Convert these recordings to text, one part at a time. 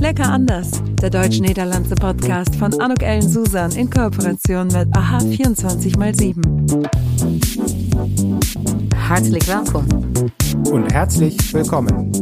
Lecker anders, der deutsch-niederlandse Podcast von Anuk Ellen Susan in Kooperation mit AHA 24x7. Herzlich willkommen. Und herzlich willkommen.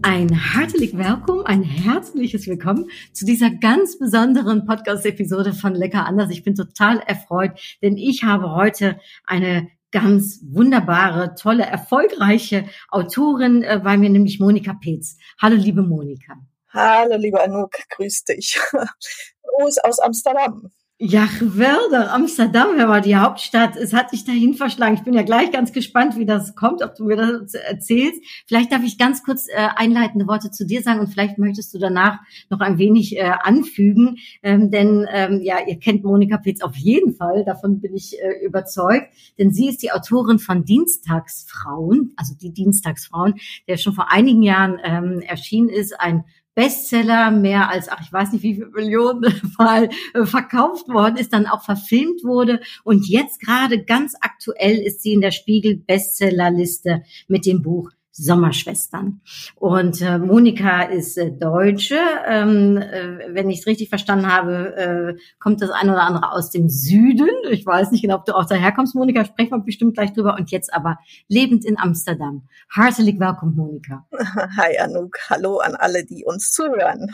Ein herzlich willkommen, ein herzliches Willkommen zu dieser ganz besonderen Podcast-Episode von Lecker anders. Ich bin total erfreut, denn ich habe heute eine ganz wunderbare, tolle, erfolgreiche Autorin äh, bei mir, nämlich Monika Petz. Hallo, liebe Monika. Hallo, liebe Anouk, grüß dich. Gruß aus Amsterdam. Ja, geweldig. Amsterdam war die Hauptstadt. Es hat dich dahin verschlagen. Ich bin ja gleich ganz gespannt, wie das kommt, ob du mir das erzählst. Vielleicht darf ich ganz kurz äh, einleitende Worte zu dir sagen und vielleicht möchtest du danach noch ein wenig äh, anfügen. Ähm, denn ähm, ja, ihr kennt Monika Petz auf jeden Fall. Davon bin ich äh, überzeugt. Denn sie ist die Autorin von Dienstagsfrauen, also die Dienstagsfrauen, der schon vor einigen Jahren ähm, erschienen ist. Ein Bestseller, mehr als, ach, ich weiß nicht, wie viele Millionen Mal äh, verkauft worden ist, dann auch verfilmt wurde. Und jetzt gerade ganz aktuell ist sie in der Spiegel Bestsellerliste mit dem Buch Sommerschwestern. Und äh, Monika ist äh, Deutsche. Ähm, äh, wenn ich es richtig verstanden habe, äh, kommt das eine oder andere aus dem Süden. Ich weiß nicht genau, ob du auch daher kommst, Monika. Sprechen wir bestimmt gleich drüber. Und jetzt aber lebend in Amsterdam. Herzlich willkommen, Monika. Hi, Anouk. Hallo an alle, die uns zuhören.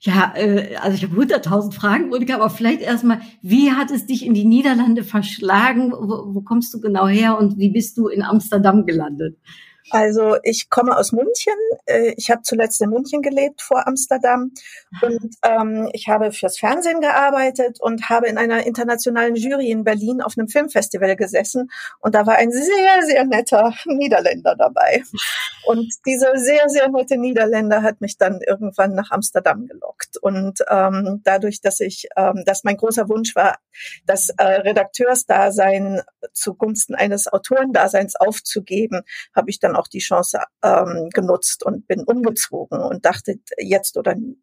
Ja, äh, also ich habe hunderttausend Fragen, Monika, aber vielleicht erstmal, wie hat es dich in die Niederlande verschlagen? Wo, wo kommst du genau her und wie bist du in Amsterdam gelandet? Also ich komme aus München. Äh, ich habe zuletzt in München gelebt vor Amsterdam. Und ähm, ich habe fürs Fernsehen gearbeitet und habe in einer internationalen Jury in Berlin auf einem Filmfestival gesessen. Und da war ein sehr sehr netter Niederländer dabei. Und dieser sehr sehr nette Niederländer hat mich dann irgendwann nach Amsterdam gelockt. Und ähm, dadurch, dass ich, ähm, dass mein großer Wunsch war, das äh, Redakteursdasein zugunsten eines Autorendaseins aufzugeben, habe ich dann auch die Chance ähm, genutzt und bin umgezogen und dachte, jetzt oder nie.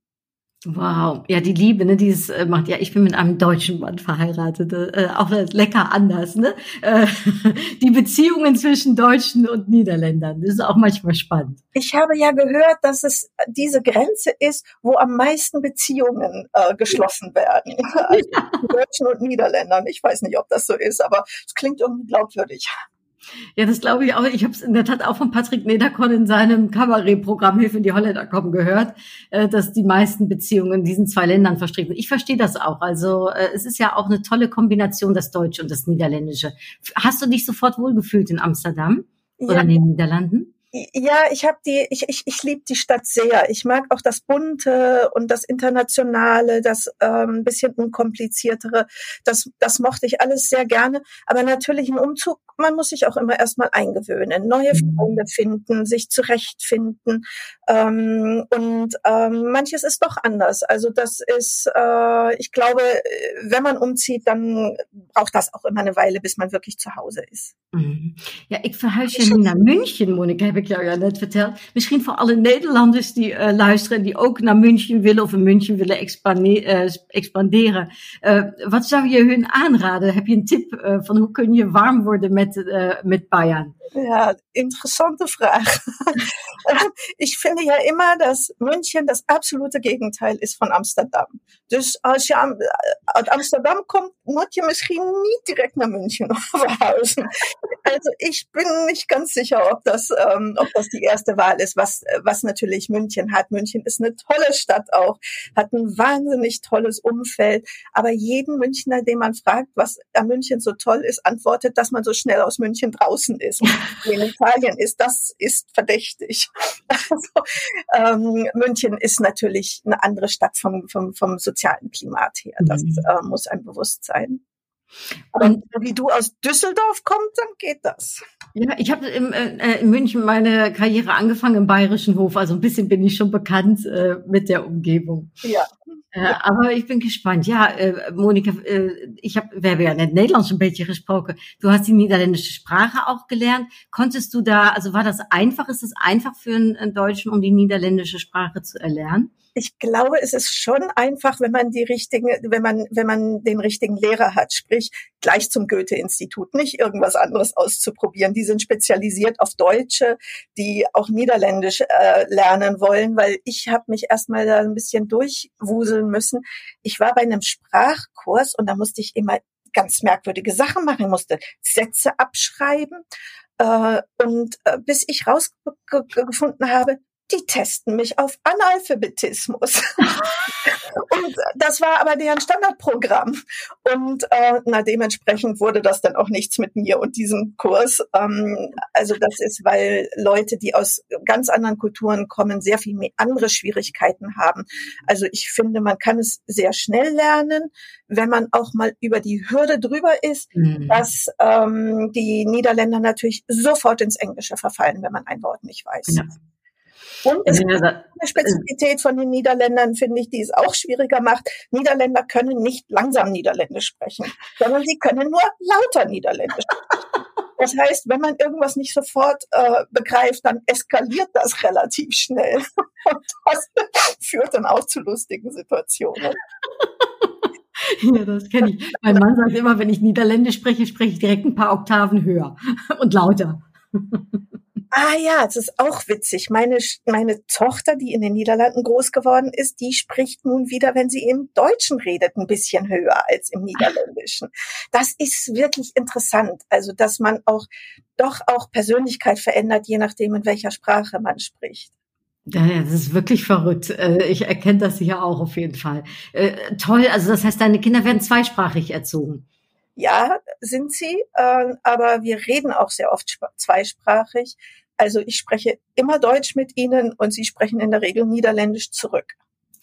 Wow, ja, die Liebe, ne, dieses äh, macht ja, ich bin mit einem deutschen Mann verheiratet, äh, auch lecker anders, ne? Äh, die Beziehungen zwischen Deutschen und Niederländern, das ist auch manchmal spannend. Ich habe ja gehört, dass es diese Grenze ist, wo am meisten Beziehungen äh, geschlossen werden. Also ja. Deutschen und Niederländern. Ich weiß nicht, ob das so ist, aber es klingt irgendwie glaubwürdig. Ja, das glaube ich auch. Ich habe es in der Tat auch von Patrick Nederkorn in seinem Kabarettprogramm Hilfe in die Holländer kommen gehört, äh, dass die meisten Beziehungen in diesen zwei Ländern verstricken. Ich verstehe das auch. Also äh, es ist ja auch eine tolle Kombination, das Deutsche und das Niederländische. Hast du dich sofort wohlgefühlt in Amsterdam oder in den Niederlanden? Ja, ich habe die, ich, ich, ich liebe die Stadt sehr. Ich mag auch das Bunte und das Internationale, das ähm, bisschen unkompliziertere. Das, das mochte ich alles sehr gerne. Aber natürlich im Umzug, man muss sich auch immer erstmal eingewöhnen, neue. Freunde finden, sich zurechtfinden. Ähm, und ähm, manches ist doch anders. Also das ist, äh, ich glaube, wenn man umzieht, dann braucht das auch immer eine Weile, bis man wirklich zu Hause ist. Mhm. Ja, ik verhuis je nu naar München, Monika, heb ik jou ja net verteld. Misschien voor alle Nederlanders die uh, luisteren, die ook naar München willen of in München willen expanderen. Uh, expanderen. Uh, wat zou je hun aanraden? Heb je een tip van hoe kun je warm worden met, met Bayern? Ja, interessante Frage. ich finde ja immer, dass München das absolute Gegenteil ist von Amsterdam. Dus als je uit Amsterdam kommt, moet je misschien niet direct naar München verhuizen. Also ich bin nicht ganz sicher, ob das, ähm, ob das die erste Wahl ist, was, was natürlich München hat. München ist eine tolle Stadt auch, hat ein wahnsinnig tolles Umfeld. Aber jeden Münchner, den man fragt, was an München so toll ist, antwortet, dass man so schnell aus München draußen ist. Italien ist, das ist verdächtig. Also, ähm, München ist natürlich eine andere Stadt vom, vom, vom sozialen Klimat her. Das mhm. äh, muss einem bewusst sein. Aber und, wie du aus Düsseldorf kommst, dann geht das. Ja, ich habe äh, äh, in München meine Karriere angefangen im Bayerischen Hof, also ein bisschen bin ich schon bekannt äh, mit der Umgebung. Ja. Äh, aber ich bin gespannt. Ja, äh, Monika, äh, ich habe, wir haben ja net Nederlands ein bisschen gesprochen. Du hast die niederländische Sprache auch gelernt. Konntest du da, also war das einfach? Ist es einfach für einen Deutschen, um die niederländische Sprache zu erlernen? Ich glaube, es ist schon einfach, wenn man die richtigen, wenn man, wenn man den richtigen Lehrer hat, sprich gleich zum Goethe-Institut, nicht irgendwas anderes auszuprobieren. Die sind spezialisiert auf Deutsche, die auch Niederländisch äh, lernen wollen, weil ich habe mich erstmal da ein bisschen durchwuseln müssen. Ich war bei einem Sprachkurs und da musste ich immer ganz merkwürdige Sachen machen, ich musste Sätze abschreiben. Äh, und äh, bis ich rausgefunden habe, die testen mich auf Analphabetismus. und das war aber deren Standardprogramm. Und äh, na, dementsprechend wurde das dann auch nichts mit mir und diesem Kurs. Ähm, also das ist, weil Leute, die aus ganz anderen Kulturen kommen, sehr viel mehr andere Schwierigkeiten haben. Also ich finde, man kann es sehr schnell lernen, wenn man auch mal über die Hürde drüber ist, mhm. dass ähm, die Niederländer natürlich sofort ins Englische verfallen, wenn man ein Wort nicht weiß. Ja. Und es ist eine Spezifität von den Niederländern, finde ich, die es auch schwieriger macht. Niederländer können nicht langsam Niederländisch sprechen, sondern sie können nur lauter Niederländisch sprechen. Das heißt, wenn man irgendwas nicht sofort äh, begreift, dann eskaliert das relativ schnell. Und das führt dann auch zu lustigen Situationen. Ja, das kenne ich. Mein Mann sagt immer, wenn ich Niederländisch spreche, spreche ich direkt ein paar Oktaven höher und lauter. Ah ja, es ist auch witzig. Meine, meine Tochter, die in den Niederlanden groß geworden ist, die spricht nun wieder, wenn sie im Deutschen redet, ein bisschen höher als im Niederländischen. Das ist wirklich interessant. Also, dass man auch doch auch Persönlichkeit verändert, je nachdem, in welcher Sprache man spricht. Ja, das ist wirklich verrückt. Äh, ich erkenne das hier auch auf jeden Fall. Äh, toll, also das heißt, deine Kinder werden zweisprachig erzogen. Ja, sind sie, äh, aber wir reden auch sehr oft zweisprachig. Also ich spreche immer Deutsch mit ihnen und sie sprechen in der Regel Niederländisch zurück.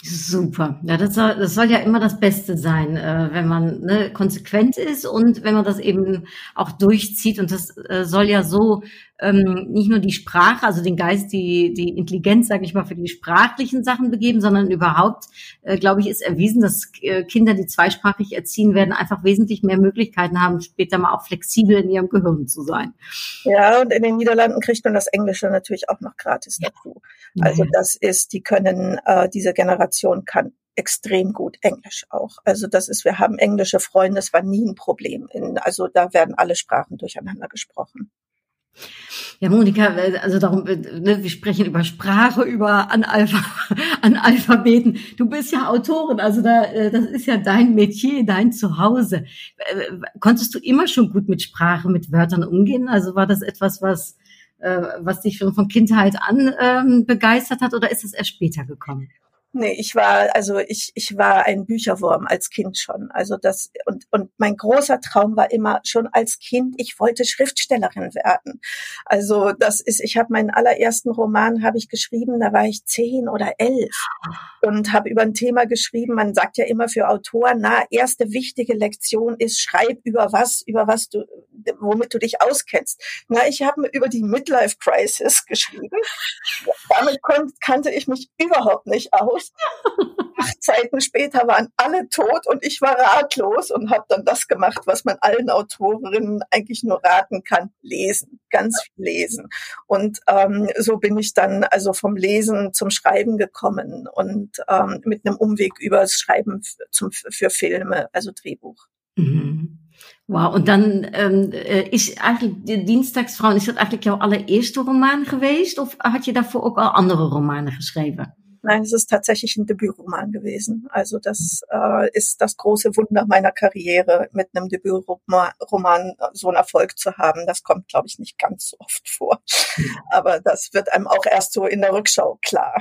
Super. Ja, das soll, das soll ja immer das Beste sein, äh, wenn man ne, konsequent ist und wenn man das eben auch durchzieht. Und das äh, soll ja so ähm, nicht nur die Sprache, also den Geist, die, die Intelligenz, sage ich mal, für die sprachlichen Sachen begeben, sondern überhaupt, äh, glaube ich, ist erwiesen, dass äh, Kinder, die zweisprachig erziehen werden, einfach wesentlich mehr Möglichkeiten haben, später mal auch flexibel in ihrem Gehirn zu sein. Ja, und in den Niederlanden kriegt man das Englische natürlich auch noch gratis dazu. Also das ist, die können, äh, diese Generation kann extrem gut Englisch auch. Also das ist, wir haben englische Freunde, das war nie ein Problem. In, also da werden alle Sprachen durcheinander gesprochen. Ja, Monika, also darum, ne, wir sprechen über Sprache, über Analpha Analphabeten. Du bist ja Autorin, also da, äh, das ist ja dein Metier, dein Zuhause. Äh, konntest du immer schon gut mit Sprache, mit Wörtern umgehen? Also war das etwas, was, äh, was dich schon von Kindheit an ähm, begeistert hat oder ist es erst später gekommen? Nee, ich war, also ich, ich war ein Bücherwurm als Kind schon. Also das, und, und mein großer Traum war immer schon als Kind, ich wollte Schriftstellerin werden. Also das ist, ich habe meinen allerersten Roman habe ich geschrieben, da war ich zehn oder elf und habe über ein Thema geschrieben. Man sagt ja immer für Autoren, na, erste wichtige Lektion ist, schreib über was, über was du, womit du dich auskennst. Na, ich habe über die Midlife Crisis geschrieben. Damit kannte ich mich überhaupt nicht aus. Acht Zeiten später waren alle tot und ich war ratlos und habe dann das gemacht, was man allen Autorinnen eigentlich nur raten kann, lesen, ganz viel lesen. Und ähm, so bin ich dann also vom Lesen zum Schreiben gekommen und ähm, mit einem Umweg übers Schreiben zum, für Filme, also Drehbuch. Mhm. Wow, und dan um, is eigenlijk de Dienstagsvrouw, is dat eigenlijk jouw allereerste roman geweest? Of had je daarvoor ook al andere romanen geschreven? Nein, es ist tatsächlich ein Debütroman gewesen. Also das äh, ist das große Wunder meiner Karriere, mit einem Debütroman so einen Erfolg zu haben. Das kommt, glaube ich, nicht ganz so oft vor. Aber das wird einem auch erst so in der Rückschau klar.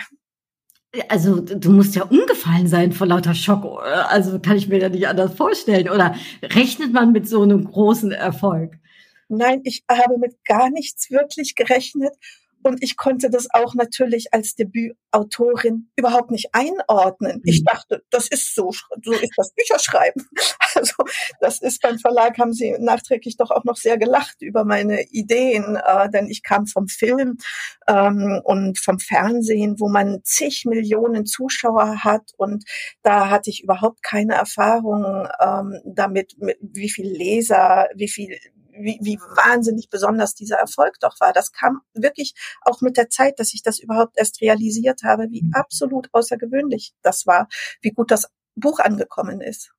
Also du musst ja umgefallen sein vor lauter Schock. Also kann ich mir ja nicht anders vorstellen. Oder rechnet man mit so einem großen Erfolg? Nein, ich habe mit gar nichts wirklich gerechnet und ich konnte das auch natürlich als Debütautorin überhaupt nicht einordnen. Ich mhm. dachte, das ist so, so ist das Bücherschreiben. Also das ist beim Verlag haben sie nachträglich doch auch noch sehr gelacht über meine Ideen, äh, denn ich kam vom Film ähm, und vom Fernsehen, wo man zig Millionen Zuschauer hat und da hatte ich überhaupt keine Erfahrung ähm, damit, mit, wie viel Leser, wie viel wie, wie wahnsinnig besonders dieser Erfolg doch war. Das kam wirklich auch mit der Zeit, dass ich das überhaupt erst realisiert habe, wie mhm. absolut außergewöhnlich das war, wie gut das Buch angekommen ist.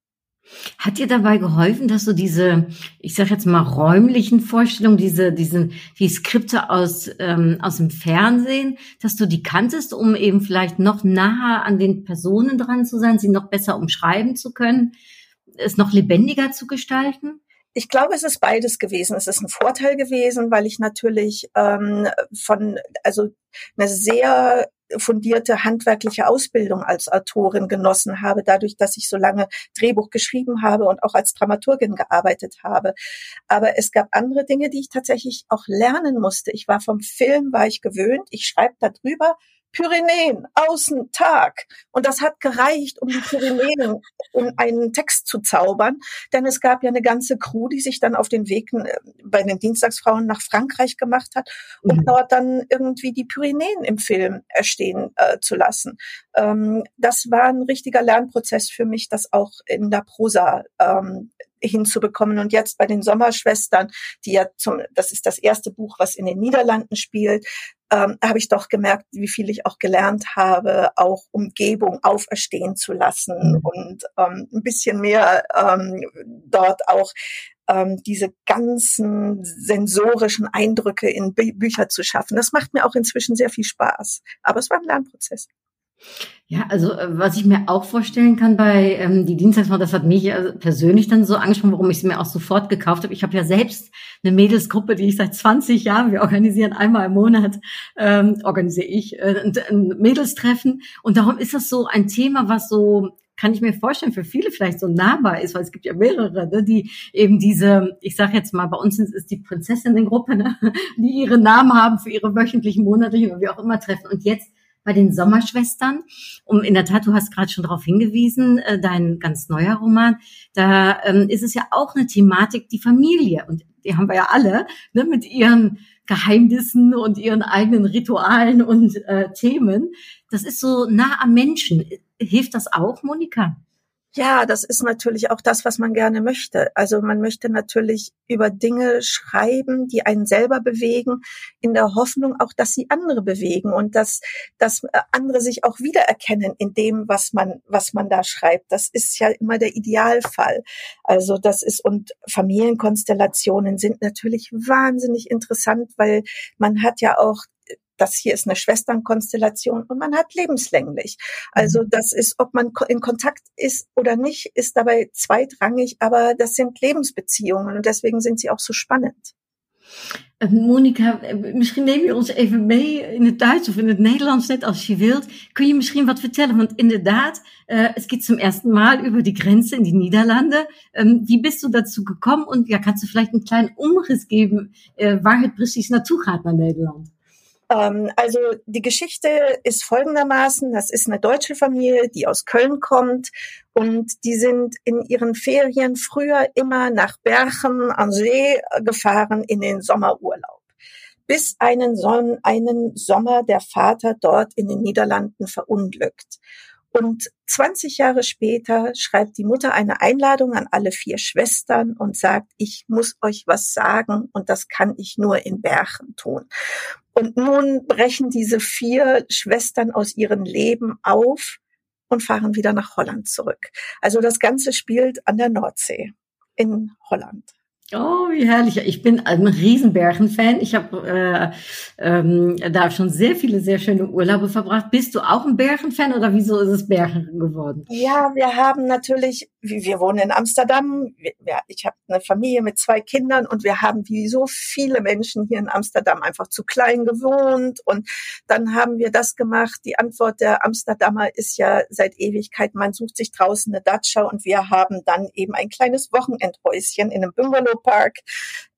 Hat dir dabei geholfen, dass du diese, ich sage jetzt mal räumlichen Vorstellungen, diese, diese, die Skripte aus ähm, aus dem Fernsehen, dass du die kanntest, um eben vielleicht noch nahe an den Personen dran zu sein, sie noch besser umschreiben zu können, es noch lebendiger zu gestalten? Ich glaube, es ist beides gewesen. Es ist ein Vorteil gewesen, weil ich natürlich ähm, von, also eine sehr fundierte handwerkliche Ausbildung als Autorin genossen habe, dadurch, dass ich so lange Drehbuch geschrieben habe und auch als Dramaturgin gearbeitet habe. Aber es gab andere Dinge, die ich tatsächlich auch lernen musste. Ich war vom Film, war ich gewöhnt. Ich schreibe darüber, Pyrenäen, außen, Tag. Und das hat gereicht, um die Pyrenäen in einen Text zu zaubern. Denn es gab ja eine ganze Crew, die sich dann auf den Weg äh, bei den Dienstagsfrauen nach Frankreich gemacht hat, um mhm. dort dann irgendwie die Pyrenäen im Film erstehen äh, zu lassen. Ähm, das war ein richtiger Lernprozess für mich, das auch in der Prosa ähm, hinzubekommen. Und jetzt bei den Sommerschwestern, die ja zum, das ist das erste Buch, was in den Niederlanden spielt, ähm, habe ich doch gemerkt, wie viel ich auch gelernt habe, auch Umgebung auferstehen zu lassen mhm. und ähm, ein bisschen mehr ähm, dort auch ähm, diese ganzen sensorischen Eindrücke in Bü Bücher zu schaffen. Das macht mir auch inzwischen sehr viel Spaß. Aber es war ein Lernprozess. Ja, also äh, was ich mir auch vorstellen kann bei ähm, die Dienstagsfrau, das hat mich äh, persönlich dann so angesprochen, warum ich sie mir auch sofort gekauft habe. Ich habe ja selbst eine Mädelsgruppe, die ich seit 20 Jahren, wir organisieren einmal im Monat, ähm, organisiere ich äh, ein, Mädelstreffen. Und darum ist das so ein Thema, was so kann ich mir vorstellen, für viele vielleicht so nahbar ist, weil es gibt ja mehrere, ne, die eben diese, ich sage jetzt mal, bei uns ist die Prinzessinnen-Gruppe, ne, die ihre Namen haben für ihre wöchentlichen, monatlichen oder wie auch immer treffen. Und jetzt bei den Sommerschwestern. Um in der Tat, du hast gerade schon darauf hingewiesen, äh, dein ganz neuer Roman, da ähm, ist es ja auch eine Thematik, die Familie. Und die haben wir ja alle, ne, mit ihren Geheimnissen und ihren eigenen Ritualen und äh, Themen. Das ist so nah am Menschen. Hilft das auch, Monika? Ja, das ist natürlich auch das, was man gerne möchte. Also man möchte natürlich über Dinge schreiben, die einen selber bewegen, in der Hoffnung auch, dass sie andere bewegen und dass, dass äh, andere sich auch wiedererkennen in dem, was man, was man da schreibt. Das ist ja immer der Idealfall. Also das ist, und Familienkonstellationen sind natürlich wahnsinnig interessant, weil man hat ja auch das hier ist eine Schwesternkonstellation und man hat lebenslänglich. Also mhm. das ist, ob man in Kontakt ist oder nicht, ist dabei zweitrangig, aber das sind Lebensbeziehungen und deswegen sind sie auch so spannend. Äh, Monika, äh, misschien neem je ons even mee in het Duits of in het Nederlands, net als je wilt. Kun je misschien wat vertellen? Want inderdaad, äh, es geht zum ersten Mal über die Grenze in die Niederlande. Ähm, wie bist du dazu gekommen? Und ja, kannst du vielleicht einen kleinen Umriss geben, äh, waar het precies naartoe gaat naar Nederland? Ähm, also die Geschichte ist folgendermaßen, das ist eine deutsche Familie, die aus Köln kommt und die sind in ihren Ferien früher immer nach Berchen an See gefahren in den Sommerurlaub. Bis einen, Son einen Sommer der Vater dort in den Niederlanden verunglückt. Und 20 Jahre später schreibt die Mutter eine Einladung an alle vier Schwestern und sagt, ich muss euch was sagen und das kann ich nur in Berchen tun. Und nun brechen diese vier Schwestern aus ihrem Leben auf und fahren wieder nach Holland zurück. Also das Ganze spielt an der Nordsee in Holland. Oh, wie herrlich. Ich bin ein Riesenbergen-Fan. Ich habe äh, ähm, da schon sehr viele, sehr schöne Urlaube verbracht. Bist du auch ein Bergen-Fan oder wieso ist es Bergen geworden? Ja, wir haben natürlich, wir wohnen in Amsterdam. Wir, ich habe eine Familie mit zwei Kindern und wir haben wie so viele Menschen hier in Amsterdam einfach zu klein gewohnt. Und dann haben wir das gemacht. Die Antwort der Amsterdamer ist ja seit Ewigkeit, man sucht sich draußen eine Datscha und wir haben dann eben ein kleines Wochenendhäuschen in einem Bungalow Park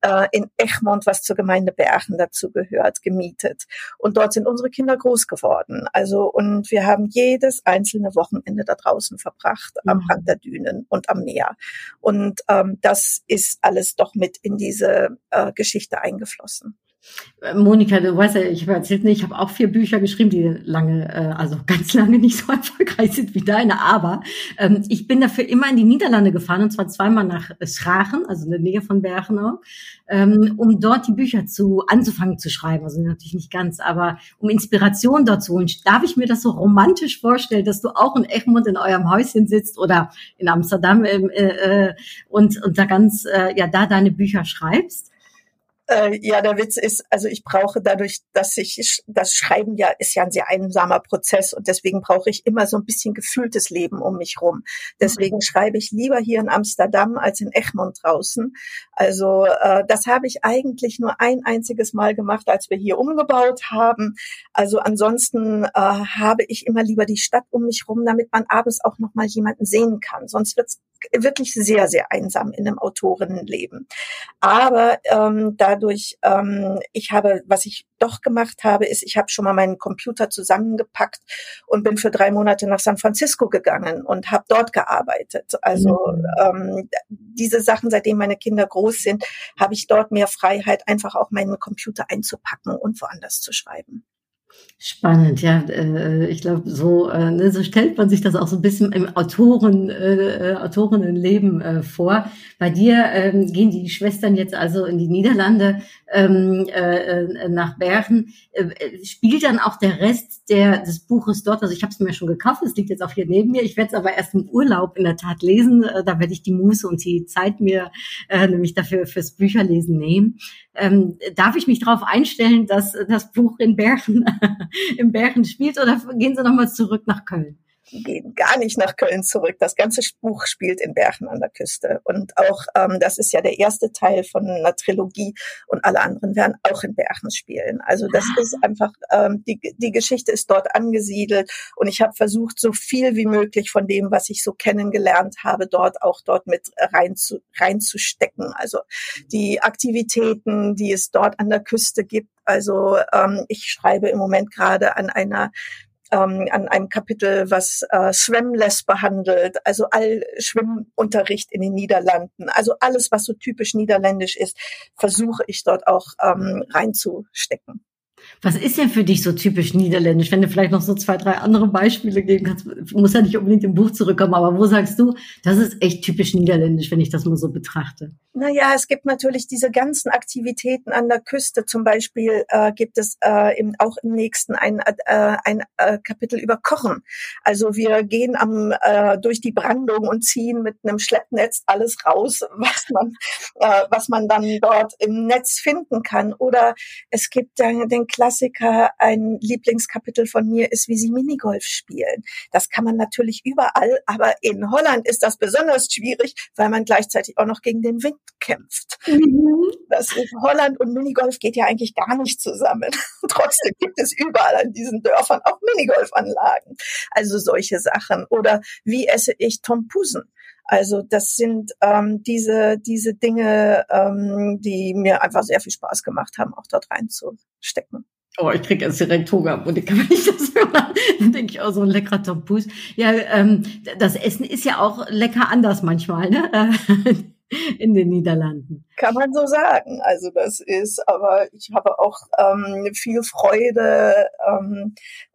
äh, in Egmont, was zur Gemeinde Bergen dazu gehört, gemietet. Und dort sind unsere Kinder groß geworden. Also, und wir haben jedes einzelne Wochenende da draußen verbracht, mhm. am Rand der Dünen und am Meer. Und ähm, das ist alles doch mit in diese äh, Geschichte eingeflossen. Monika, du weißt ja, ich habe erzählt, ich habe auch vier Bücher geschrieben, die lange, äh, also ganz lange nicht so erfolgreich sind wie deine, aber ähm, ich bin dafür immer in die Niederlande gefahren und zwar zweimal nach Schrachen, also in der Nähe von Bergen ähm, um dort die Bücher zu anzufangen zu schreiben. Also natürlich nicht ganz, aber um Inspiration dort zu holen. Darf ich mir das so romantisch vorstellen, dass du auch in Egmont in eurem Häuschen sitzt oder in Amsterdam äh, äh, und, und da ganz, äh, ja, da deine Bücher schreibst? Äh, ja, der Witz ist, also ich brauche dadurch, dass ich das Schreiben ja ist ja ein sehr einsamer Prozess und deswegen brauche ich immer so ein bisschen gefühltes Leben um mich rum. Deswegen okay. schreibe ich lieber hier in Amsterdam als in Egmont draußen. Also äh, das habe ich eigentlich nur ein einziges Mal gemacht, als wir hier umgebaut haben. Also ansonsten äh, habe ich immer lieber die Stadt um mich rum, damit man abends auch noch mal jemanden sehen kann. Sonst wird's wirklich sehr, sehr einsam in einem Autorinnenleben. Aber ähm, dadurch, ähm, ich habe, was ich doch gemacht habe, ist, ich habe schon mal meinen Computer zusammengepackt und bin für drei Monate nach San Francisco gegangen und habe dort gearbeitet. Also mhm. ähm, diese Sachen, seitdem meine Kinder groß sind, habe ich dort mehr Freiheit, einfach auch meinen Computer einzupacken und woanders zu schreiben. Spannend, ja. Äh, ich glaube, so, äh, ne, so stellt man sich das auch so ein bisschen im Autoren, äh, äh Autorinnenleben äh, vor. Bei dir ähm, gehen die Schwestern jetzt also in die Niederlande ähm, äh, nach Bergen. Äh, spielt dann auch der Rest der, des Buches dort? Also ich habe es mir schon gekauft, es liegt jetzt auch hier neben mir. Ich werde es aber erst im Urlaub in der Tat lesen. Äh, da werde ich die Muße und die Zeit mir äh, nämlich dafür fürs Bücherlesen nehmen. Ähm, darf ich mich darauf einstellen, dass das Buch in Bergen im Bergen spielt oder gehen Sie nochmal zurück nach Köln? Gehen gar nicht nach Köln zurück. Das ganze Buch spielt in Bergen an der Küste. Und auch, ähm, das ist ja der erste Teil von einer Trilogie und alle anderen werden auch in Bergen spielen. Also das ah. ist einfach, ähm, die, die Geschichte ist dort angesiedelt und ich habe versucht, so viel wie möglich von dem, was ich so kennengelernt habe, dort auch dort mit rein zu, reinzustecken. Also die Aktivitäten, die es dort an der Küste gibt. Also ähm, ich schreibe im Moment gerade an einer ähm, an einem Kapitel, was äh, Swemless behandelt, also all Schwimmunterricht in den Niederlanden, also alles, was so typisch niederländisch ist, versuche ich dort auch ähm, reinzustecken. Was ist denn für dich so typisch niederländisch? Wenn du vielleicht noch so zwei, drei andere Beispiele geben kannst, muss ja nicht unbedingt im Buch zurückkommen, aber wo sagst du, das ist echt typisch niederländisch, wenn ich das mal so betrachte? Naja, es gibt natürlich diese ganzen Aktivitäten an der Küste. Zum Beispiel äh, gibt es äh, im, auch im nächsten ein, äh, ein äh, Kapitel über Kochen. Also wir gehen am, äh, durch die Brandung und ziehen mit einem Schleppnetz alles raus, was man, äh, was man dann dort im Netz finden kann. Oder es gibt dann den Klassiker, ein Lieblingskapitel von mir ist, wie sie Minigolf spielen. Das kann man natürlich überall, aber in Holland ist das besonders schwierig, weil man gleichzeitig auch noch gegen den Wind kämpft. Mhm. Das ist Holland und Minigolf geht ja eigentlich gar nicht zusammen. Trotzdem gibt es überall an diesen Dörfern auch Minigolfanlagen. Also solche Sachen. Oder wie esse ich Tompusen? Also das sind ähm, diese, diese Dinge, ähm, die mir einfach sehr viel Spaß gemacht haben, auch dort reinzustecken. Oh, ich kriege jetzt direkt Hunger, und wenn ich das höre. Dann denke ich, oh, so ein leckerer Tompus. Ja, ähm, das Essen ist ja auch lecker anders manchmal, ne? in den Niederlanden. Kann man so sagen. Also das ist, aber ich habe auch ähm, viel Freude ähm,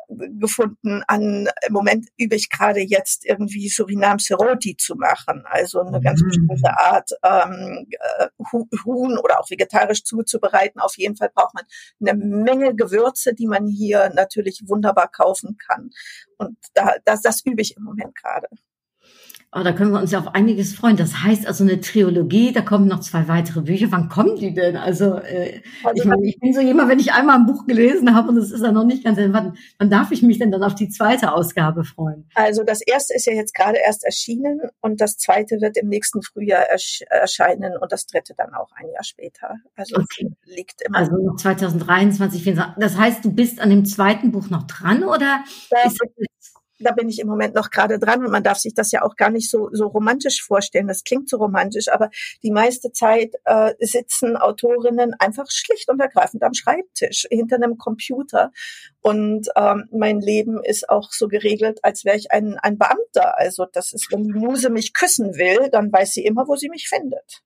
gefunden an, im Moment übe ich gerade jetzt irgendwie Surinam Seroti zu machen, also eine ganz mhm. bestimmte Art ähm, äh, Huhn oder auch vegetarisch zuzubereiten. Auf jeden Fall braucht man eine Menge Gewürze, die man hier natürlich wunderbar kaufen kann. Und da, das, das übe ich im Moment gerade. Oh, da können wir uns ja auf einiges freuen. Das heißt also eine Trilogie, da kommen noch zwei weitere Bücher. Wann kommen die denn? Also, äh, also ich meine, ich bin so jemand, wenn ich einmal ein Buch gelesen habe und es ist dann noch nicht ganz, wann, wann darf ich mich denn dann auf die zweite Ausgabe freuen? Also das erste ist ja jetzt gerade erst erschienen und das zweite wird im nächsten Frühjahr ersch erscheinen und das dritte dann auch ein Jahr später. Also okay. liegt immer. Also noch 2023. Das heißt, du bist an dem zweiten Buch noch dran oder? Ja, ist das da bin ich im Moment noch gerade dran und man darf sich das ja auch gar nicht so, so romantisch vorstellen. Das klingt so romantisch, aber die meiste Zeit äh, sitzen Autorinnen einfach schlicht und ergreifend am Schreibtisch hinter einem Computer. Und ähm, mein Leben ist auch so geregelt, als wäre ich ein, ein Beamter. Also das ist, wenn die Muse mich küssen will, dann weiß sie immer, wo sie mich findet.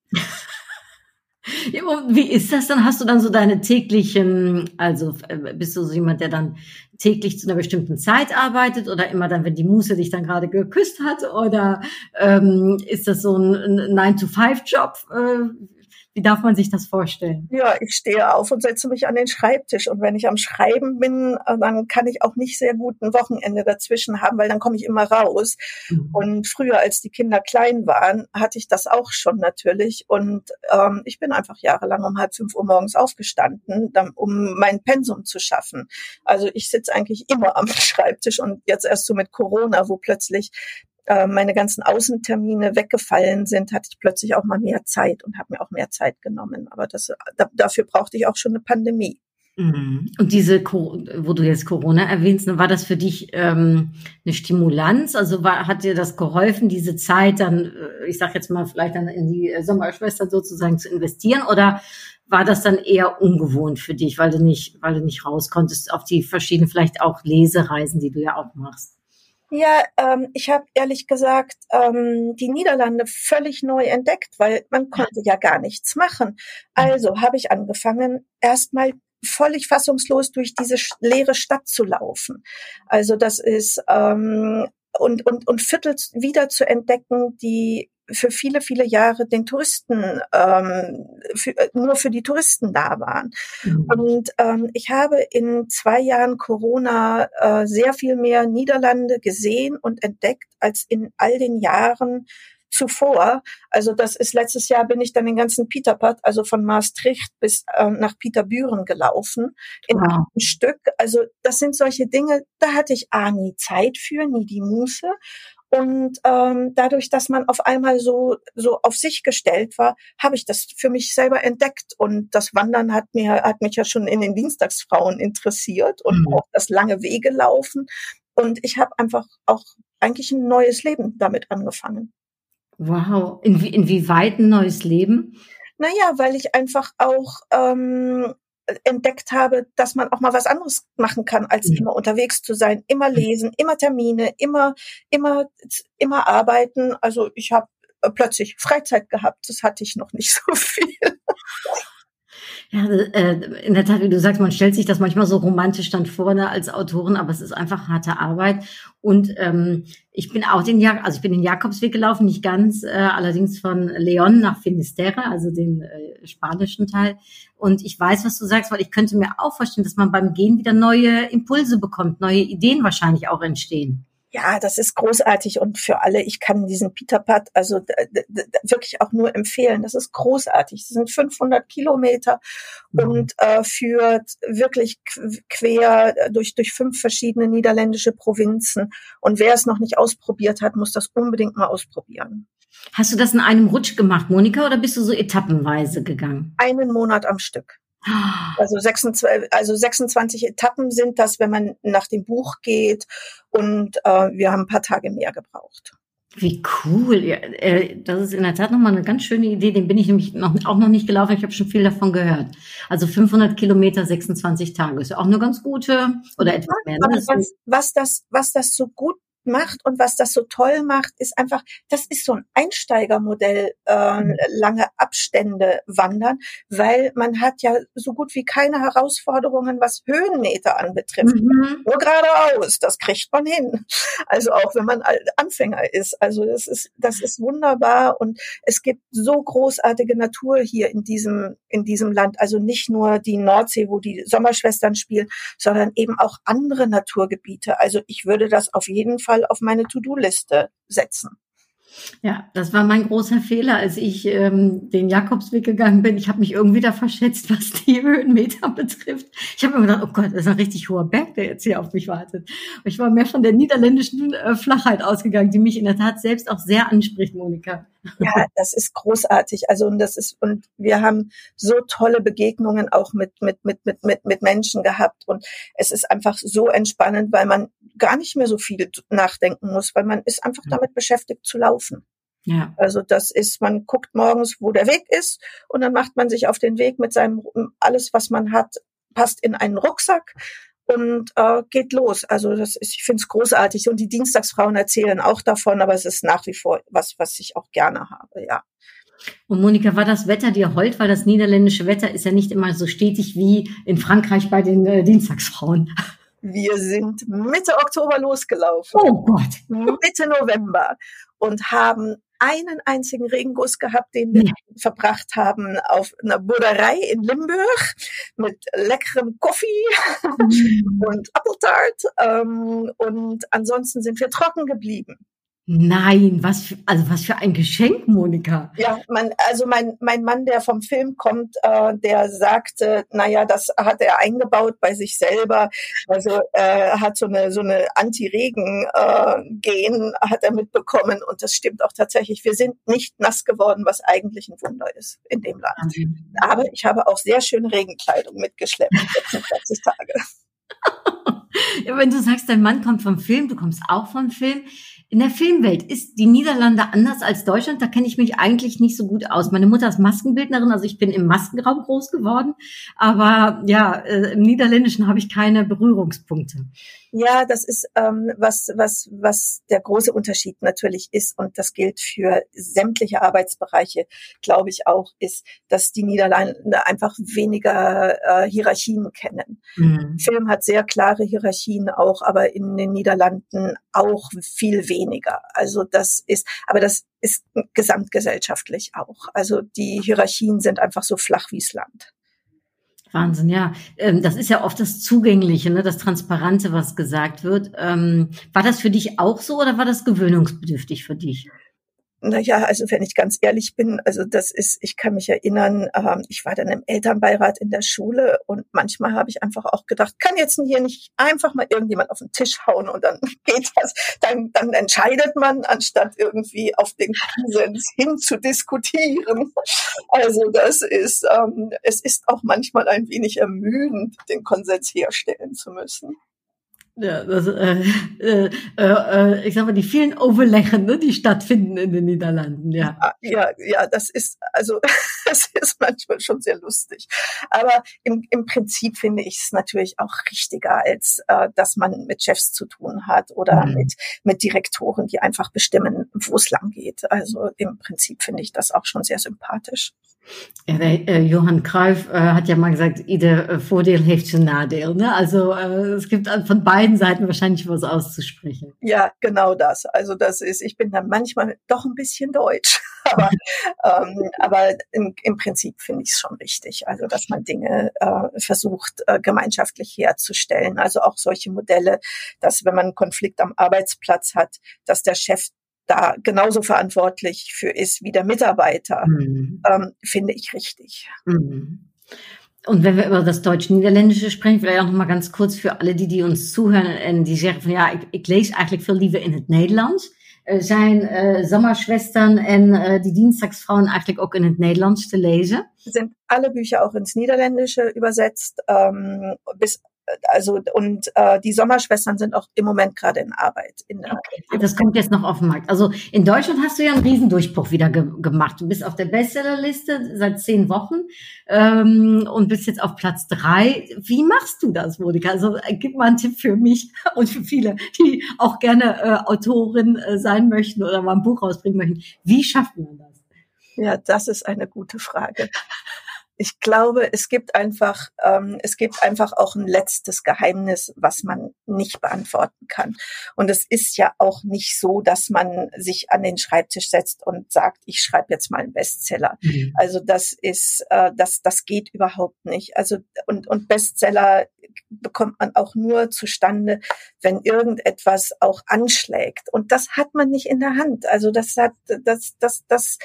Ja, wie ist das dann? Hast du dann so deine täglichen, also äh, bist du so jemand, der dann täglich zu einer bestimmten Zeit arbeitet oder immer dann, wenn die Muse dich dann gerade geküsst hat? Oder ähm, ist das so ein 9-to-5-Job? Äh, Wie darf man sich das vorstellen? Ja, ich stehe auf und setze mich an den Schreibtisch. Und wenn ich am Schreiben bin, äh, dann kann ich auch nicht sehr gut ein Wochenende dazwischen haben, weil dann komme ich immer raus. Mhm. Und früher, als die Kinder klein waren, hatte ich das auch schon natürlich. Und ähm, ich bin einfach jahrelang um halb fünf Uhr morgens aufgestanden, um mein Pensum zu schaffen. Also ich sitze eigentlich immer am Schreibtisch und jetzt erst so mit Corona, wo plötzlich äh, meine ganzen Außentermine weggefallen sind, hatte ich plötzlich auch mal mehr Zeit und habe mir auch mehr Zeit genommen. Aber das, da, dafür brauchte ich auch schon eine Pandemie. Mhm. Und diese, wo du jetzt Corona erwähnst, war das für dich ähm, eine Stimulanz? Also war, hat dir das geholfen, diese Zeit dann, äh, ich sag jetzt mal, vielleicht dann in die Sommerschwestern sozusagen zu investieren? Oder war das dann eher ungewohnt für dich, weil du nicht, weil du nicht raus konntest auf die verschiedenen, vielleicht auch Lesereisen, die du ja auch machst? Ja, ähm, ich habe ehrlich gesagt ähm, die Niederlande völlig neu entdeckt, weil man konnte ja gar nichts machen. Also habe ich angefangen, erstmal völlig fassungslos durch diese leere Stadt zu laufen. Also das ist ähm, und und und Viertel wieder zu entdecken, die für viele, viele Jahre den Touristen, ähm, für, äh, nur für die Touristen da waren. Mhm. Und ähm, ich habe in zwei Jahren Corona äh, sehr viel mehr Niederlande gesehen und entdeckt als in all den Jahren zuvor. Also das ist letztes Jahr bin ich dann den ganzen Peterpad, also von Maastricht bis äh, nach Peterbüren gelaufen in wow. einem Stück. Also das sind solche Dinge, da hatte ich A nie Zeit für, nie die Muße. Und ähm, dadurch, dass man auf einmal so so auf sich gestellt war, habe ich das für mich selber entdeckt. Und das Wandern hat mir hat mich ja schon in den Dienstagsfrauen interessiert und mhm. auch das lange Wege laufen. Und ich habe einfach auch eigentlich ein neues Leben damit angefangen. Wow, Inwie inwieweit ein neues Leben? Naja, weil ich einfach auch ähm, entdeckt habe, dass man auch mal was anderes machen kann, als mhm. immer unterwegs zu sein, immer mhm. lesen, immer Termine, immer, immer, immer arbeiten. Also ich habe äh, plötzlich Freizeit gehabt. Das hatte ich noch nicht so viel. Ja, äh, in der Tat, wie du sagst, man stellt sich das manchmal so romantisch dann vor ne, als Autorin, aber es ist einfach harte Arbeit. Und ähm, ich bin auch den Jak also ich bin den Jakobsweg gelaufen, nicht ganz, äh, allerdings von Leon nach Finisterre, also den äh, spanischen Teil. Und ich weiß, was du sagst, weil ich könnte mir auch vorstellen, dass man beim Gehen wieder neue Impulse bekommt, neue Ideen wahrscheinlich auch entstehen ja, das ist großartig und für alle, ich kann diesen Peter Pat also wirklich auch nur empfehlen. Das ist großartig. Das sind 500 Kilometer mhm. und äh, führt wirklich quer durch, durch fünf verschiedene niederländische Provinzen. Und wer es noch nicht ausprobiert hat, muss das unbedingt mal ausprobieren. Hast du das in einem Rutsch gemacht, Monika, oder bist du so etappenweise gegangen? Einen Monat am Stück. Also 26, also 26 Etappen sind das, wenn man nach dem Buch geht. Und äh, wir haben ein paar Tage mehr gebraucht. Wie cool. Ja, äh, das ist in der Tat nochmal eine ganz schöne Idee. Den bin ich nämlich noch, auch noch nicht gelaufen. Ich habe schon viel davon gehört. Also 500 Kilometer, 26 Tage. Ist ja auch eine ganz gute oder etwas mehr. Ne? Was, was, das, was das so gut macht und was das so toll macht, ist einfach, das ist so ein Einsteigermodell, äh, lange Abstände wandern, weil man hat ja so gut wie keine Herausforderungen, was Höhenmeter anbetrifft. Mhm. Nur geradeaus, das kriegt man hin. Also auch wenn man Anfänger ist. Also das ist, das ist wunderbar und es gibt so großartige Natur hier in diesem, in diesem Land. Also nicht nur die Nordsee, wo die Sommerschwestern spielen, sondern eben auch andere Naturgebiete. Also ich würde das auf jeden Fall Fall auf meine To-Do-Liste setzen. Ja, das war mein großer Fehler, als ich ähm, den Jakobsweg gegangen bin. Ich habe mich irgendwie da verschätzt, was die Höhenmeter betrifft. Ich habe mir gedacht, oh Gott, das ist ein richtig hoher Berg, der jetzt hier auf mich wartet. Ich war mehr von der niederländischen äh, Flachheit ausgegangen, die mich in der Tat selbst auch sehr anspricht, Monika. Ja, das ist großartig. Also und das ist und wir haben so tolle Begegnungen auch mit mit mit mit mit mit Menschen gehabt und es ist einfach so entspannend, weil man gar nicht mehr so viel nachdenken muss, weil man ist einfach damit beschäftigt zu laufen. Ja. Also das ist, man guckt morgens, wo der Weg ist und dann macht man sich auf den Weg mit seinem alles, was man hat, passt in einen Rucksack und äh, geht los. Also das ist, ich finde es großartig und die Dienstagsfrauen erzählen auch davon, aber es ist nach wie vor was, was ich auch gerne habe. Ja. Und Monika, war das Wetter dir hold? Weil das niederländische Wetter ist ja nicht immer so stetig wie in Frankreich bei den äh, Dienstagsfrauen. Wir sind Mitte Oktober losgelaufen. Oh Gott. Mitte November und haben einen einzigen Regenguss gehabt, den wir ja. verbracht haben auf einer Bullerei in Limburg mit leckerem Kaffee mhm. und Appletart. Ähm, und ansonsten sind wir trocken geblieben. Nein, was für, also was für ein Geschenk, Monika. Ja, man, also mein, mein Mann, der vom Film kommt, äh, der sagte, naja, das hat er eingebaut bei sich selber. Also äh, hat so eine so eine Anti-Regen-Gen äh, hat er mitbekommen und das stimmt auch tatsächlich. Wir sind nicht nass geworden, was eigentlich ein Wunder ist in dem Land. Aber ich habe auch sehr schöne Regenkleidung mitgeschleppt, 46 Tage. ja, wenn du sagst, dein Mann kommt vom Film, du kommst auch vom Film in der Filmwelt ist die Niederlande anders als Deutschland. Da kenne ich mich eigentlich nicht so gut aus. Meine Mutter ist Maskenbildnerin, also ich bin im Maskenraum groß geworden. Aber ja, äh, im Niederländischen habe ich keine Berührungspunkte. Ja, das ist ähm, was, was, was der große Unterschied natürlich ist und das gilt für sämtliche Arbeitsbereiche, glaube ich auch, ist, dass die Niederlande einfach weniger äh, Hierarchien kennen. Mhm. Film hat sehr klare Hierarchien auch, aber in den Niederlanden auch viel weniger. Also das ist, aber das ist gesamtgesellschaftlich auch. Also die Hierarchien sind einfach so flach wie's Land. Wahnsinn, ja. Ähm, das ist ja oft das Zugängliche, ne, das Transparente, was gesagt wird. Ähm, war das für dich auch so oder war das gewöhnungsbedürftig für dich? Naja, also wenn ich ganz ehrlich bin, also das ist, ich kann mich erinnern, ähm, ich war dann im Elternbeirat in der Schule und manchmal habe ich einfach auch gedacht, kann jetzt hier nicht einfach mal irgendjemand auf den Tisch hauen und dann geht das, dann, dann entscheidet man, anstatt irgendwie auf den Konsens hin zu diskutieren. Also das ist, ähm, es ist auch manchmal ein wenig ermüdend, den Konsens herstellen zu müssen. Ja, das, äh, äh, äh, ich sag mal, die vielen Overleggen, ne, die stattfinden in den Niederlanden, ja. Ja, ja, das ist, also, es ist manchmal schon sehr lustig. Aber im, im Prinzip finde ich es natürlich auch richtiger, als äh, dass man mit Chefs zu tun hat oder mhm. mit, mit Direktoren, die einfach bestimmen, wo es lang geht. Also im Prinzip finde ich das auch schon sehr sympathisch. Äh, Johann Cruyff äh, hat ja mal gesagt, jeder äh, Vordeel heeft zijn Nadeel. Ne? Also äh, es gibt von beiden Seiten wahrscheinlich was auszusprechen. Ja, genau das. Also das ist, ich bin dann manchmal doch ein bisschen deutsch, aber, ähm, aber im, im Prinzip finde ich es schon richtig. Also dass man Dinge äh, versucht äh, gemeinschaftlich herzustellen. Also auch solche Modelle, dass wenn man einen Konflikt am Arbeitsplatz hat, dass der Chef da genauso verantwortlich für ist wie der Mitarbeiter, mhm. ähm, finde ich richtig. Mhm. Und wenn wir über das Deutsch-Niederländische sprechen, vielleicht auch noch mal ganz kurz für alle die, die uns zuhören en die zeggen van ja, ik, ik lees eigenlijk veel liever in het Nederlands. Uh, zijn uh, Sommerschwestern en uh, die Dienstagsfrauen eigenlijk ook in het Nederlands te lezen? Sind alle Bücher auch ins Niederländische übersetzt, ähm, bis also und äh, die Sommerschwestern sind auch im Moment gerade in Arbeit. In der, okay. Das kommt jetzt noch auf den Markt. Also in Deutschland hast du ja einen Riesendurchbruch wieder ge gemacht. Du bist auf der Bestsellerliste seit zehn Wochen ähm, und bist jetzt auf Platz drei. Wie machst du das, Monika? Also äh, gib mal einen Tipp für mich und für viele, die auch gerne äh, Autorin äh, sein möchten oder mal ein Buch rausbringen möchten. Wie schafft man das? Ja, das ist eine gute Frage ich glaube, es gibt einfach, ähm, es gibt einfach auch ein letztes Geheimnis, was man nicht beantworten kann. Und es ist ja auch nicht so, dass man sich an den Schreibtisch setzt und sagt, ich schreibe jetzt mal einen Bestseller. Mhm. Also das ist, äh, das, das geht überhaupt nicht. Also und und Bestseller bekommt man auch nur zustande, wenn irgendetwas auch anschlägt. Und das hat man nicht in der Hand. Also das hat, das, das, das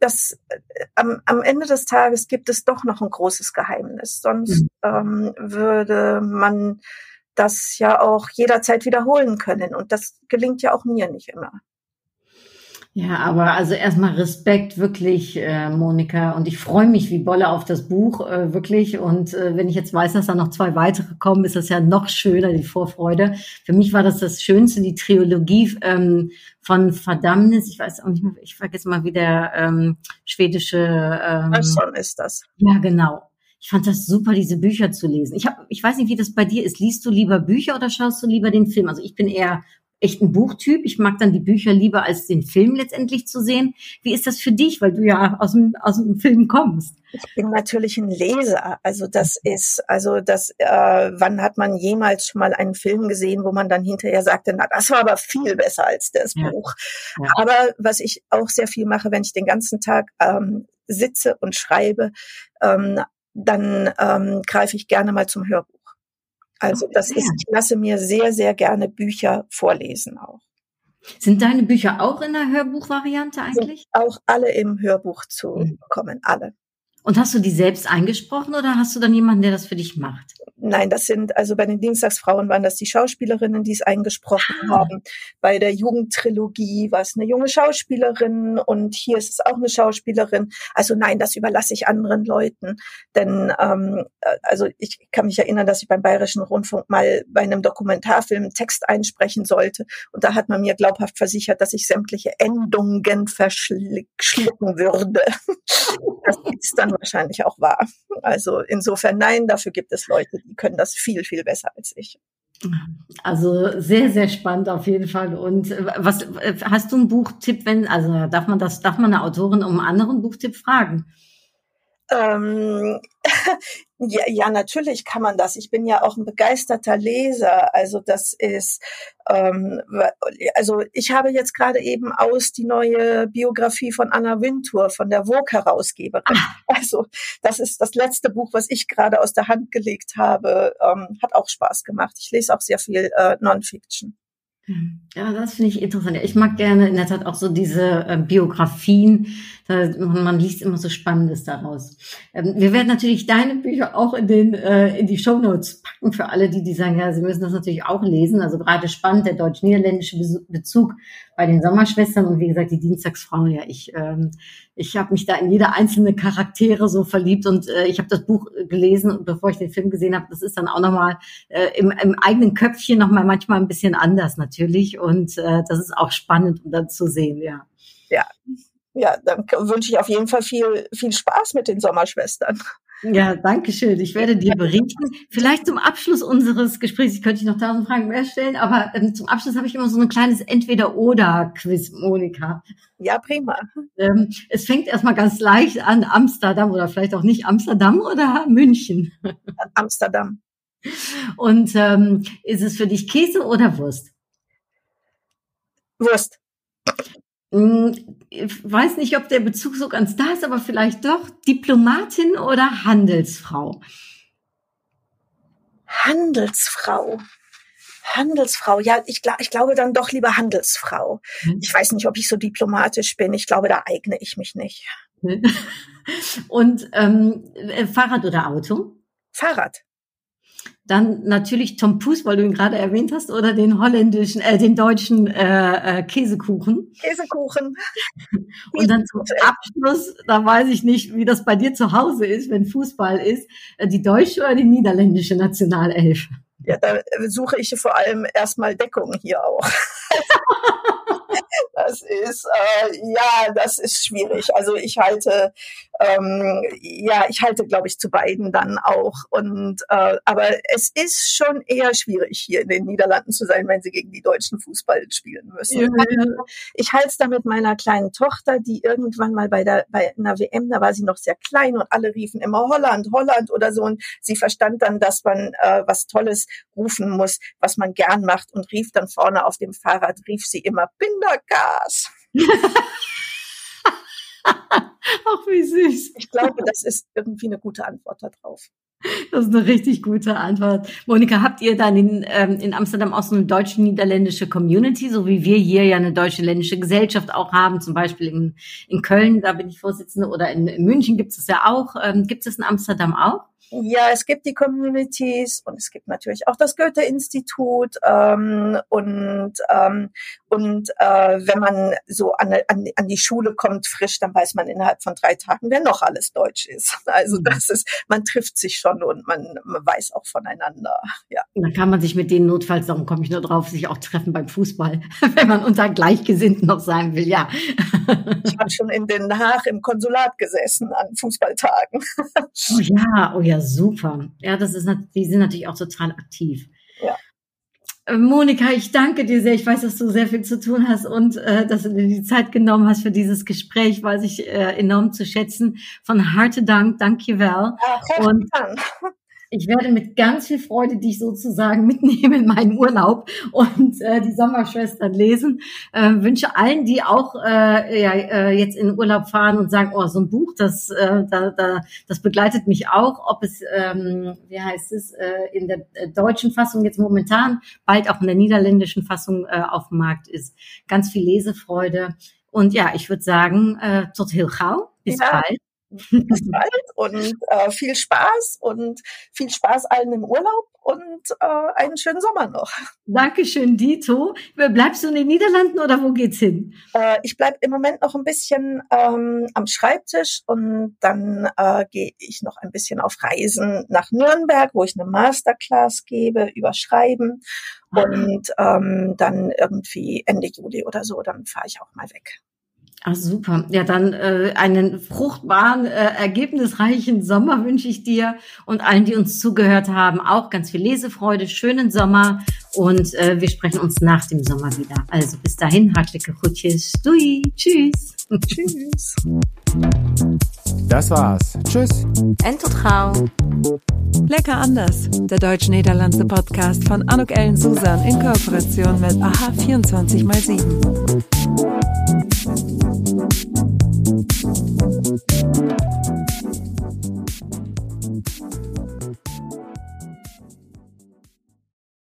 das äh, am, am Ende des Tages gibt es doch noch ein großes Geheimnis. Sonst mhm. ähm, würde man das ja auch jederzeit wiederholen können. Und das gelingt ja auch mir nicht immer. Ja, aber also erstmal Respekt wirklich, äh, Monika. Und ich freue mich wie Bolle auf das Buch, äh, wirklich. Und äh, wenn ich jetzt weiß, dass da noch zwei weitere kommen, ist das ja noch schöner, die Vorfreude. Für mich war das das Schönste, die Trilogie ähm, von Verdammnis. Ich weiß auch nicht mehr, ich vergesse mal, wie der ähm, schwedische... Ähm, Persson ist das. Ja, genau. Ich fand das super, diese Bücher zu lesen. Ich, hab, ich weiß nicht, wie das bei dir ist. Liest du lieber Bücher oder schaust du lieber den Film? Also ich bin eher echt ein Buchtyp. Ich mag dann die Bücher lieber als den Film letztendlich zu sehen. Wie ist das für dich, weil du ja aus dem, aus dem Film kommst? Ich bin natürlich ein Leser. Also das ist, also das, äh, wann hat man jemals schon mal einen Film gesehen, wo man dann hinterher sagte, na, das war aber viel besser als das ja. Buch. Ja. Aber was ich auch sehr viel mache, wenn ich den ganzen Tag ähm, sitze und schreibe, ähm, dann ähm, greife ich gerne mal zum Hörbuch. Also das ist, ich lasse mir sehr, sehr gerne Bücher vorlesen auch. Sind deine Bücher auch in der Hörbuchvariante eigentlich? Sind auch alle im Hörbuch zu mhm. bekommen, alle. Und hast du die selbst eingesprochen oder hast du dann jemanden, der das für dich macht? Nein, das sind, also bei den Dienstagsfrauen waren das die Schauspielerinnen, die es eingesprochen ah. haben. Bei der Jugendtrilogie war es eine junge Schauspielerin und hier ist es auch eine Schauspielerin. Also nein, das überlasse ich anderen Leuten. Denn ähm, äh, also ich kann mich erinnern, dass ich beim Bayerischen Rundfunk mal bei einem Dokumentarfilm einen Text einsprechen sollte. Und da hat man mir glaubhaft versichert, dass ich sämtliche Endungen verschlucken würde. Das ist dann wahrscheinlich auch wahr. Also insofern nein, dafür gibt es Leute, die können das viel, viel besser als ich. Also sehr, sehr spannend auf jeden Fall. Und äh, was äh, hast du einen Buchtipp, wenn, also darf man das, darf man eine Autorin um einen anderen Buchtipp fragen? Ähm, ja, ja, natürlich kann man das. Ich bin ja auch ein begeisterter Leser. Also das ist, ähm, also ich habe jetzt gerade eben aus die neue Biografie von Anna Wintour von der Vogue Herausgeberin. Ah. Also das ist das letzte Buch, was ich gerade aus der Hand gelegt habe. Ähm, hat auch Spaß gemacht. Ich lese auch sehr viel äh, Non-Fiction. Ja, das finde ich interessant. Ich mag gerne in der Tat auch so diese äh, Biografien. Man liest immer so Spannendes daraus. Ähm, wir werden natürlich deine Bücher auch in den äh, in die Show Notes packen für alle, die die sagen, ja, sie müssen das natürlich auch lesen. Also gerade spannend der deutsch-niederländische Bezug bei den Sommerschwestern und wie gesagt die Dienstagsfrauen. Ja, ich ähm, ich habe mich da in jede einzelne Charaktere so verliebt und äh, ich habe das Buch gelesen, bevor ich den Film gesehen habe. Das ist dann auch nochmal äh, im, im eigenen Köpfchen nochmal manchmal ein bisschen anders natürlich und äh, das ist auch spannend, um dann zu sehen, ja. Ja, ja, dann wünsche ich auf jeden Fall viel, viel Spaß mit den Sommerschwestern. Ja, danke schön. Ich werde dir berichten. Vielleicht zum Abschluss unseres Gesprächs, ich könnte ich noch tausend Fragen mehr stellen, aber ähm, zum Abschluss habe ich immer so ein kleines Entweder-Oder-Quiz, Monika. Ja, prima. Ähm, es fängt erstmal ganz leicht an, Amsterdam oder vielleicht auch nicht Amsterdam oder München. Amsterdam. Und ähm, ist es für dich Käse oder Wurst? Wurst. Hm, ich weiß nicht, ob der Bezug so ganz da ist, aber vielleicht doch Diplomatin oder Handelsfrau? Handelsfrau. Handelsfrau, ja, ich, ich glaube dann doch lieber Handelsfrau. Hm. Ich weiß nicht, ob ich so diplomatisch bin. Ich glaube, da eigne ich mich nicht. Und ähm, äh, Fahrrad oder Auto? Fahrrad. Dann natürlich Tom Puss, weil du ihn gerade erwähnt hast, oder den holländischen, äh, den deutschen äh, äh, Käsekuchen. Käsekuchen. Und dann zum Abschluss, da weiß ich nicht, wie das bei dir zu Hause ist, wenn Fußball ist, äh, die deutsche oder die niederländische Nationalelf? Ja, da suche ich vor allem erstmal Deckung hier auch. das ist äh, ja, das ist schwierig. Also ich halte ähm, ja, ich halte, glaube ich, zu beiden dann auch. Und äh, aber es ist schon eher schwierig hier in den Niederlanden zu sein, wenn sie gegen die deutschen Fußball spielen müssen. Ja. Ich halte es da mit meiner kleinen Tochter, die irgendwann mal bei der bei einer WM, da war sie noch sehr klein und alle riefen immer Holland, Holland oder so und sie verstand dann, dass man äh, was Tolles rufen muss, was man gern macht und rief dann vorne auf dem Fahrrad rief sie immer Bindergas. Ach, wie süß. Ich glaube, das ist irgendwie eine gute Antwort darauf. Das ist eine richtig gute Antwort. Monika, habt ihr dann in, ähm, in Amsterdam auch so eine deutsche-niederländische Community, so wie wir hier ja eine deutsche-ländische Gesellschaft auch haben, zum Beispiel in, in Köln, da bin ich Vorsitzende, oder in, in München gibt es ja auch. Ähm, gibt es in Amsterdam auch? Ja, es gibt die Communities und es gibt natürlich auch das Goethe-Institut ähm, und ähm, und äh, wenn man so an, an, an die Schule kommt frisch, dann weiß man innerhalb von drei Tagen, wer noch alles Deutsch ist. Also mhm. das ist, man trifft sich schon und man, man weiß auch voneinander. Ja. dann kann man sich mit denen notfalls, darum komme ich nur drauf, sich auch treffen beim Fußball, wenn man unter Gleichgesinnten noch sein will. Ja. Ich habe schon in Den Haag im Konsulat gesessen an Fußballtagen. Oh ja, oh ja, super. Ja, das ist, die sind natürlich auch total aktiv. Ja. Monika, ich danke dir sehr. Ich weiß, dass du sehr viel zu tun hast und äh, dass du dir die Zeit genommen hast für dieses Gespräch, weiß ich äh, enorm zu schätzen. Von harte Dank, danke well. Ja, und Dank. Ich werde mit ganz viel Freude dich sozusagen mitnehmen in meinen Urlaub und äh, die Sommerschwestern lesen. Äh, wünsche allen, die auch äh, ja, äh, jetzt in Urlaub fahren und sagen, oh, so ein Buch, das, äh, da, da, das begleitet mich auch, ob es, ähm, wie heißt es, äh, in der äh, deutschen Fassung jetzt momentan, bald auch in der niederländischen Fassung äh, auf dem Markt ist. Ganz viel Lesefreude. Und ja, ich würde sagen, äh, tot heel gauw. Bis ja. bald. Bis bald und äh, viel Spaß und viel Spaß allen im Urlaub und äh, einen schönen Sommer noch. Dankeschön, Dito. Bleibst du in den Niederlanden oder wo geht's hin? Äh, ich bleib im Moment noch ein bisschen ähm, am Schreibtisch und dann äh, gehe ich noch ein bisschen auf Reisen nach Nürnberg, wo ich eine Masterclass gebe über Schreiben ah. und ähm, dann irgendwie Ende Juli oder so, dann fahre ich auch mal weg. Ach super. Ja, dann äh, einen fruchtbaren, äh, ergebnisreichen Sommer wünsche ich dir und allen, die uns zugehört haben, auch ganz viel Lesefreude, schönen Sommer und äh, wir sprechen uns nach dem Sommer wieder. Also bis dahin, hartliche Groetjes. Dui. Tschüss. Tschüss. Das war's. Tschüss. En tot gauw. Lecker anders. Der deutsch-niederlandse Podcast von Anuk Ellen Susan in Kooperation mit AHA 24x7. thank you